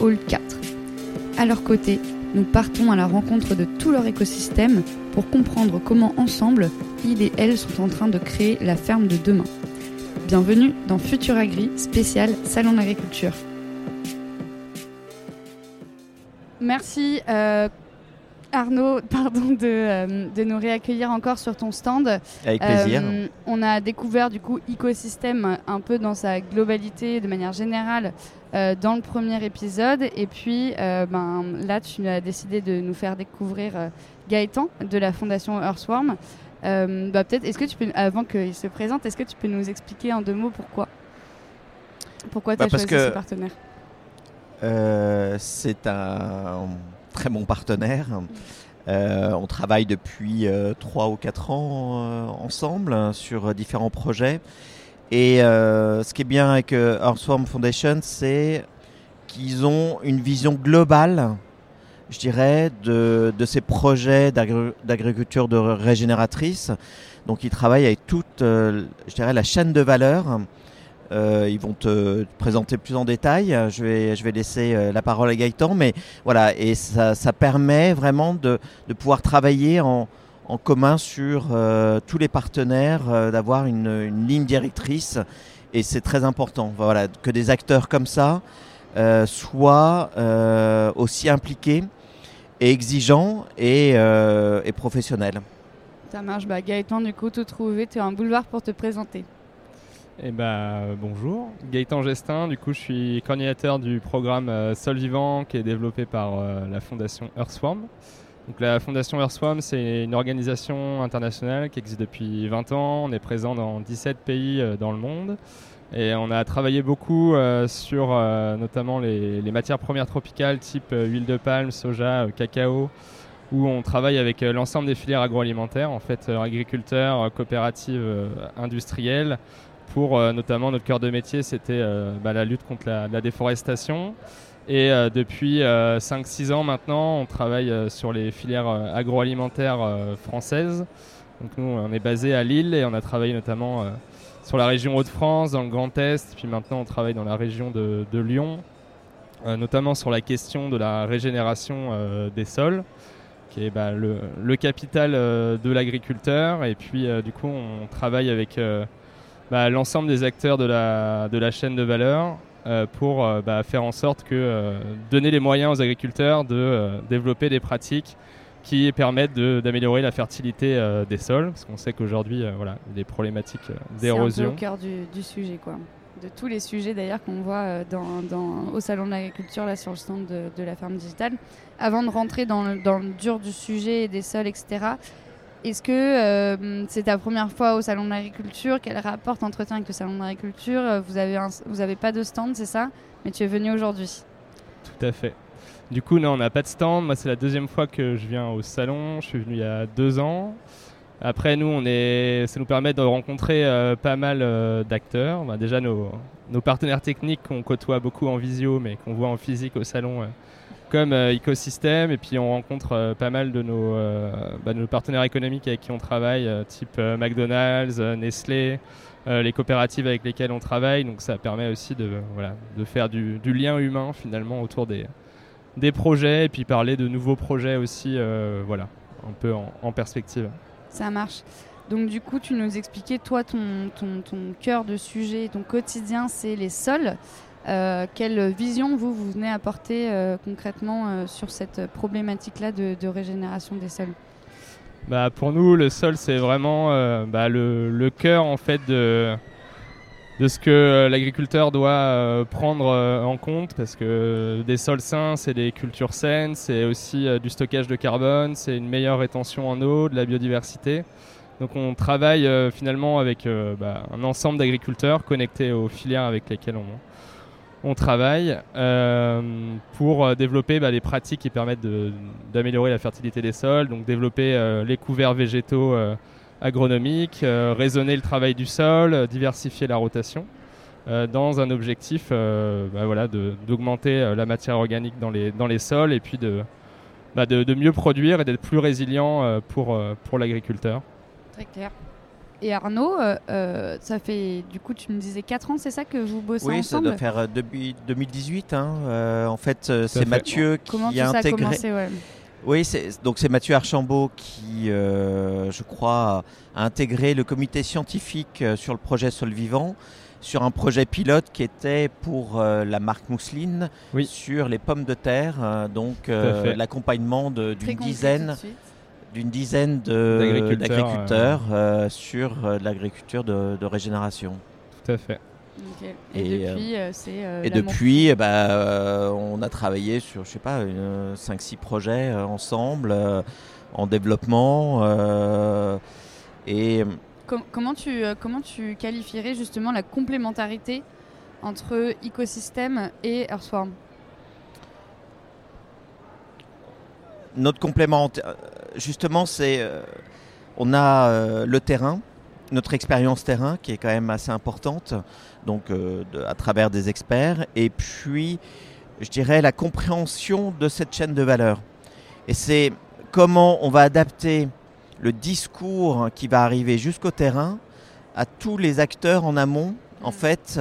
Hall 4. À leur côté, nous partons à la rencontre de tout leur écosystème pour comprendre comment ensemble, ils et elles sont en train de créer la ferme de demain. Bienvenue dans Futur Agri, spécial Salon d'agriculture. Merci euh, Arnaud pardon, de, euh, de, nous réaccueillir encore sur ton stand. Avec plaisir. Euh, on a découvert du coup écosystème un peu dans sa globalité, de manière générale, euh, dans le premier épisode. Et puis ben, là, tu as décidé de nous faire découvrir Gaëtan de la fondation Earthworm. bah, peut-être, est-ce que tu peux, avant qu'il se présente, est-ce que tu peux nous expliquer en deux mots pourquoi? Pourquoi tu as bah, choisi ce partenaire? C'est un très bon partenaire. Euh, on travaille depuis euh, trois ou quatre ans euh, ensemble sur différents projets. Et ce qui est bien avec Earthworm Foundation, c'est qu'ils ont une vision globale, je dirais, de, de ces projets d'agriculture de régénératrice. Donc ils travaillent avec toute, je dirais, la chaîne de valeur euh, ils vont te présenter plus en détail. Je vais, je vais laisser euh, la parole à Gaëtan, mais voilà, et ça, permet vraiment de, pouvoir travailler en, commun sur euh, tous les partenaires, d'avoir une, ligne directrice, et c'est très important. Voilà, que des acteurs comme ça soient aussi impliqués et exigeants et, et professionnels. Ça marche, bah, Gaëtan, du coup, tout trouvé, tu as un boulevard pour te présenter. Eh ben, bonjour, Gaëtan Gestin, du coup je suis coordinateur du programme euh, Sol Vivant qui est développé par euh, la fondation Earthworm. Donc, la fondation Earthworm c'est une organisation internationale qui existe depuis 20 ans, on est présent dans 17 pays euh, dans le monde. Et on a travaillé beaucoup sur notamment les, les, matières premières tropicales type huile de palme, soja, cacao où on travaille avec l'ensemble des filières agroalimentaires, en fait agriculteurs, coopératives industrielles, pour euh, notamment notre cœur de métier, c'était euh, bah, la lutte contre la, déforestation. Et euh, depuis 5-6 ans maintenant, on travaille sur les filières agroalimentaires françaises. Donc nous, on est basé à Lille et on a travaillé notamment sur la région Hauts-de-France, dans le Grand Est, puis maintenant on travaille dans la région de, Lyon, notamment sur la question de la régénération des sols, qui est bah, le, le, capital de l'agriculteur. Et puis du coup, on travaille avec bah, l'ensemble des acteurs de la, de la chaîne de valeur euh, pour euh, bah, faire en sorte que euh, donner les moyens aux agriculteurs de développer des pratiques qui permettent d'améliorer la fertilité des sols, parce qu'on sait qu'aujourd'hui, voilà, il y a des problématiques d'érosion. C'est au cœur du, du, sujet, quoi. De tous les sujets d'ailleurs qu'on voit dans, dans, au salon de l'agriculture, là sur le stand de, de, la ferme digitale. Avant de rentrer dans le, dans le dur du sujet des sols, etc., est-ce que euh, c'est ta première fois au Salon de l'Agriculture? Quel rapport t'entretiens avec le Salon de l'Agriculture? Euh, Vous avez pas de stand, c'est ça? Mais tu es venu aujourd'hui. Tout à fait. Du coup, non, on n'a pas de stand. Moi, c'est la deuxième fois que je viens au salon. Je suis venu il y a deux ans. Après, nous, on est, ça nous permet de rencontrer euh, pas mal d'acteurs. Bah, déjà, nos, nos, partenaires techniques qu'on côtoie beaucoup en visio, mais qu'on voit en physique au salon, comme euh, écosystème et puis on rencontre euh, pas mal de nos, euh, bah, nos, partenaires économiques avec qui on travaille, type McDonald's, Nestlé, les coopératives avec lesquelles on travaille. Donc ça permet aussi de, voilà, de faire du, lien humain finalement autour des, des projets et puis parler de nouveaux projets aussi, voilà, un peu en, perspective. Ça marche. Donc du coup, tu nous expliquais, toi, ton, ton cœur de sujet, ton quotidien, c'est les sols. Euh, quelle vision vous, vous venez apporter euh, concrètement euh, sur cette problématique-là de, régénération des sols? Bah, Pour nous, le sol, c'est vraiment bah, le, cœur en fait, de, de ce que l'agriculteur doit prendre en compte parce que des sols sains, c'est des cultures saines, c'est aussi du stockage de carbone, c'est une meilleure rétention en eau, de la biodiversité. Donc on travaille finalement avec bah, un ensemble d'agriculteurs connectés aux filières avec lesquelles on, on travaille pour développer bah, les pratiques qui permettent d'améliorer la fertilité des sols, donc développer les couverts végétaux agronomiques, raisonner le travail du sol, diversifier la rotation. dans un objectif bah, voilà, d'augmenter la matière organique dans les, sols et puis de, bah, de, mieux produire et d'être plus résilient pour, pour l'agriculteur. Très clair. Et Arnaud, euh, euh, ça fait du coup, tu me disais 4 ans, c'est ça que vous bossez ensemble Oui, ça doit faire euh, depuis 2018. Hein. en fait, c'est Mathieu qui a intégré. Commencé, ouais. Oui, donc c'est Mathieu Archambault qui, je crois, a intégré le comité scientifique sur le projet Sol Vivant, sur un projet pilote qui était pour la marque Mousseline sur les pommes de terre, donc l'accompagnement d'une dizaine d'une dizaine d'agriculteurs euh, sur euh, l'agriculture de, régénération. Tout à fait. Et, depuis, et depuis bah, on a travaillé sur, je sais pas, 5-6 projets ensemble, en développement. et comment, tu, comment tu qualifierais justement la complémentarité entre écosystème et Earthworm? Notre complément, euh, justement, c'est euh, on a euh, le terrain, notre expérience terrain qui est quand même assez importante, donc à travers des experts, et puis je dirais la compréhension de cette chaîne de valeur. Et c'est comment on va adapter le discours qui va arriver jusqu'au terrain à tous les acteurs en amont, en mm. fait,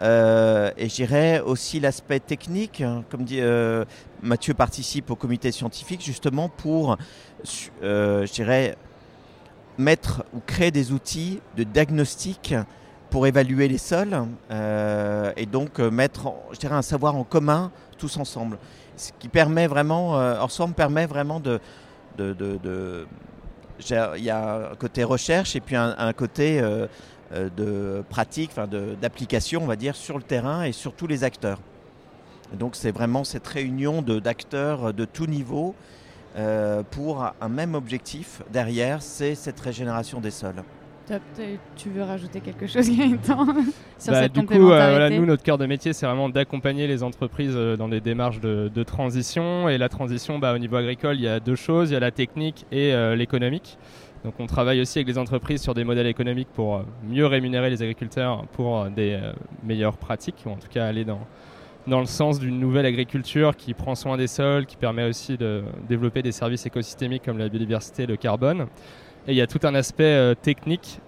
euh, et je dirais aussi l'aspect technique, hein, comme dit euh, Mathieu participe au comité scientifique justement pour, euh, mettre ou créer des outils de diagnostic pour évaluer les sols et donc mettre, un savoir en commun tous ensemble. Ce qui permet vraiment, ensemble permet vraiment de, de, de, il y a un côté recherche et puis un, côté de pratique, d'application, on va dire, sur le terrain et sur tous les acteurs. donc c'est vraiment cette réunion d'acteurs de, tous niveaux euh, pour un même objectif derrière, c'est cette régénération des sols. Tu veux rajouter quelque chose, Gaëtan sur bah, Du coup, euh, nous, notre cœur de métier, c'est vraiment d'accompagner les entreprises dans des démarches de, transition. Et la transition, bah, au niveau agricole, il y a deux choses. Il y a la technique et l'économique. Donc on travaille aussi avec les entreprises sur des modèles économiques pour euh, mieux rémunérer les agriculteurs pour euh, des euh, meilleures pratiques, ou en tout cas aller dans, dans le sens d'une nouvelle agriculture qui prend soin des sols, qui permet aussi de développer des services écosystémiques comme la biodiversité, le carbone. Et il y a tout un aspect technique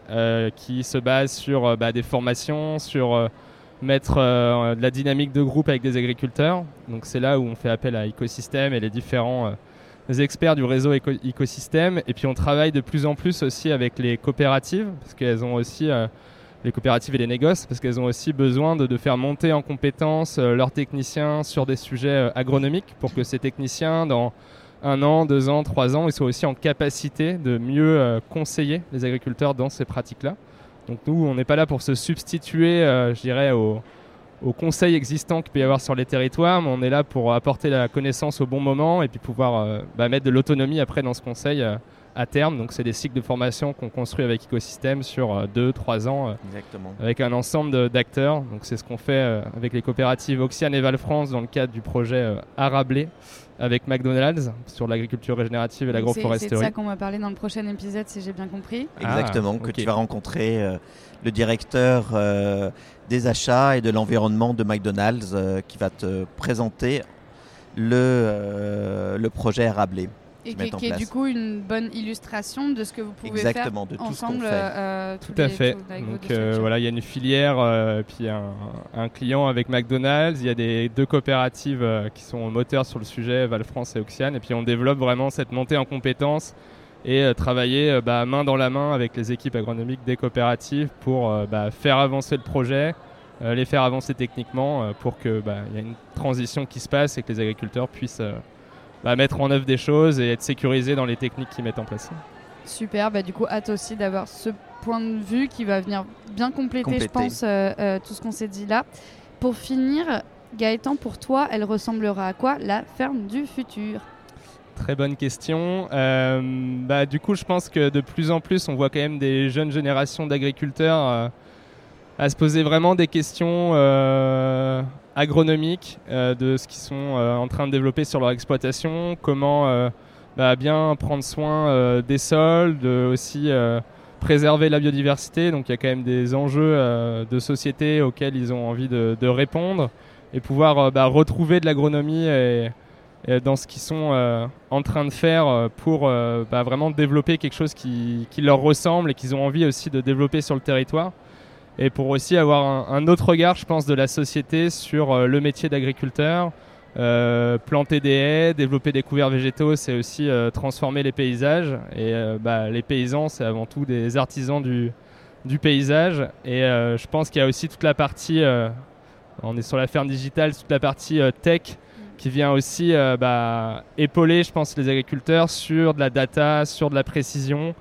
qui se base sur bah, des formations, sur mettre de la dynamique de groupe avec des agriculteurs. Donc c'est là où on fait appel à écosystèmes et les différents experts du réseau écosystème. Et puis on travaille de plus en plus aussi avec les coopératives, parce qu'elles ont aussi, euh, les coopératives et les négoces, parce qu'elles ont aussi besoin de, faire monter en compétence euh, leurs techniciens sur des sujets euh, agronomiques, pour que ces techniciens, dans un an, deux ans, trois ans, ils soient aussi en capacité de mieux conseiller les agriculteurs dans ces pratiques-là. Donc nous, on n'est pas là pour se substituer, je dirais, aux aux conseils existants qu'il peut y avoir sur les territoires, mais on est là pour apporter la connaissance au bon moment et puis pouvoir euh, bah, mettre de l'autonomie après dans ce conseil euh, à terme. Donc c'est des cycles de formation qu'on construit avec Ecosystème sur 2-3 euh, ans avec un ensemble d'acteurs. Donc c'est ce qu'on fait avec les coopératives Oxiane et Val-France dans le cadre du projet Arablé avec McDonald's sur l'agriculture régénérative et l'agroforesterie. C'est ça qu'on va parler dans le prochain épisode si j'ai bien compris. Exactement, que tu vas rencontrer le directeur des achats et de l'environnement de McDonald's euh, qui va te présenter le, euh, le projet Arablé. Et qui, est du coup une bonne illustration de ce que vous pouvez Exactement, faire de tout ensemble. Ce fait. Euh, tout à fait. Donc voilà, il y a une filière, puis un, un, client avec McDonald's. Il y a des deux coopératives qui sont moteurs sur le sujet, Valfrance et Oxiane. Et puis on développe vraiment cette montée en compétences et euh, travailler euh, bah, main dans la main avec les équipes agronomiques des coopératives pour euh, bah, faire avancer le projet, les faire avancer techniquement pour qu'il bah, y ait une transition qui se passe et que les agriculteurs puissent mettre en œuvre des choses et être sécurisés dans les techniques qu'ils mettent en place. Super, du coup, hâte aussi d'avoir ce point de vue qui va venir bien compléter, je pense, tout ce qu'on s'est dit là. Pour finir, Gaëtan, pour toi, elle ressemblera à quoi la ferme du futur? Très bonne question. Euh, bah, du coup, je pense que de plus en plus, on voit quand même des jeunes générations d'agriculteurs euh, à se poser vraiment des questions agronomiques de ce qu'ils sont en train de développer sur leur exploitation, comment bah, bien prendre soin des sols, de aussi préserver la biodiversité. Donc il y a quand même des enjeux de société auxquels ils ont envie de, répondre et pouvoir bah, retrouver de l'agronomie dans ce qu'ils sont euh, en train de faire euh, pour euh, bah, vraiment développer quelque chose qui, leur ressemble et qu'ils ont envie aussi de développer sur le territoire. Et pour aussi avoir un, autre regard, je pense, de la société sur le métier d'agriculteur. planter des haies, développer des couverts végétaux, c'est aussi transformer les paysages. Et bah, les paysans, c'est avant tout des artisans du, paysage. Et je pense qu'il y a aussi toute la partie, on est sur la ferme digitale, toute la partie tech qui vient aussi euh, bah, épauler, je pense, les agriculteurs sur de la data, sur de la précision,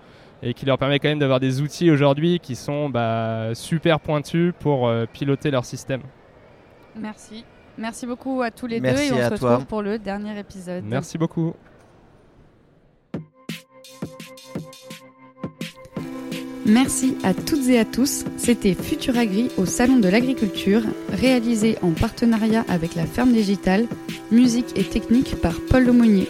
et qui leur permet quand même d'avoir des outils aujourd'hui qui sont bah, super pointus pour euh, piloter leur système. Merci. Merci beaucoup à tous les deux et on se retrouve pour le dernier épisode. Merci beaucoup. Merci à toutes et à tous. C'était Futuragri au Salon de l'Agriculture, réalisé en partenariat avec la Ferme Digitale, musique et technique par Paul Lemonnier.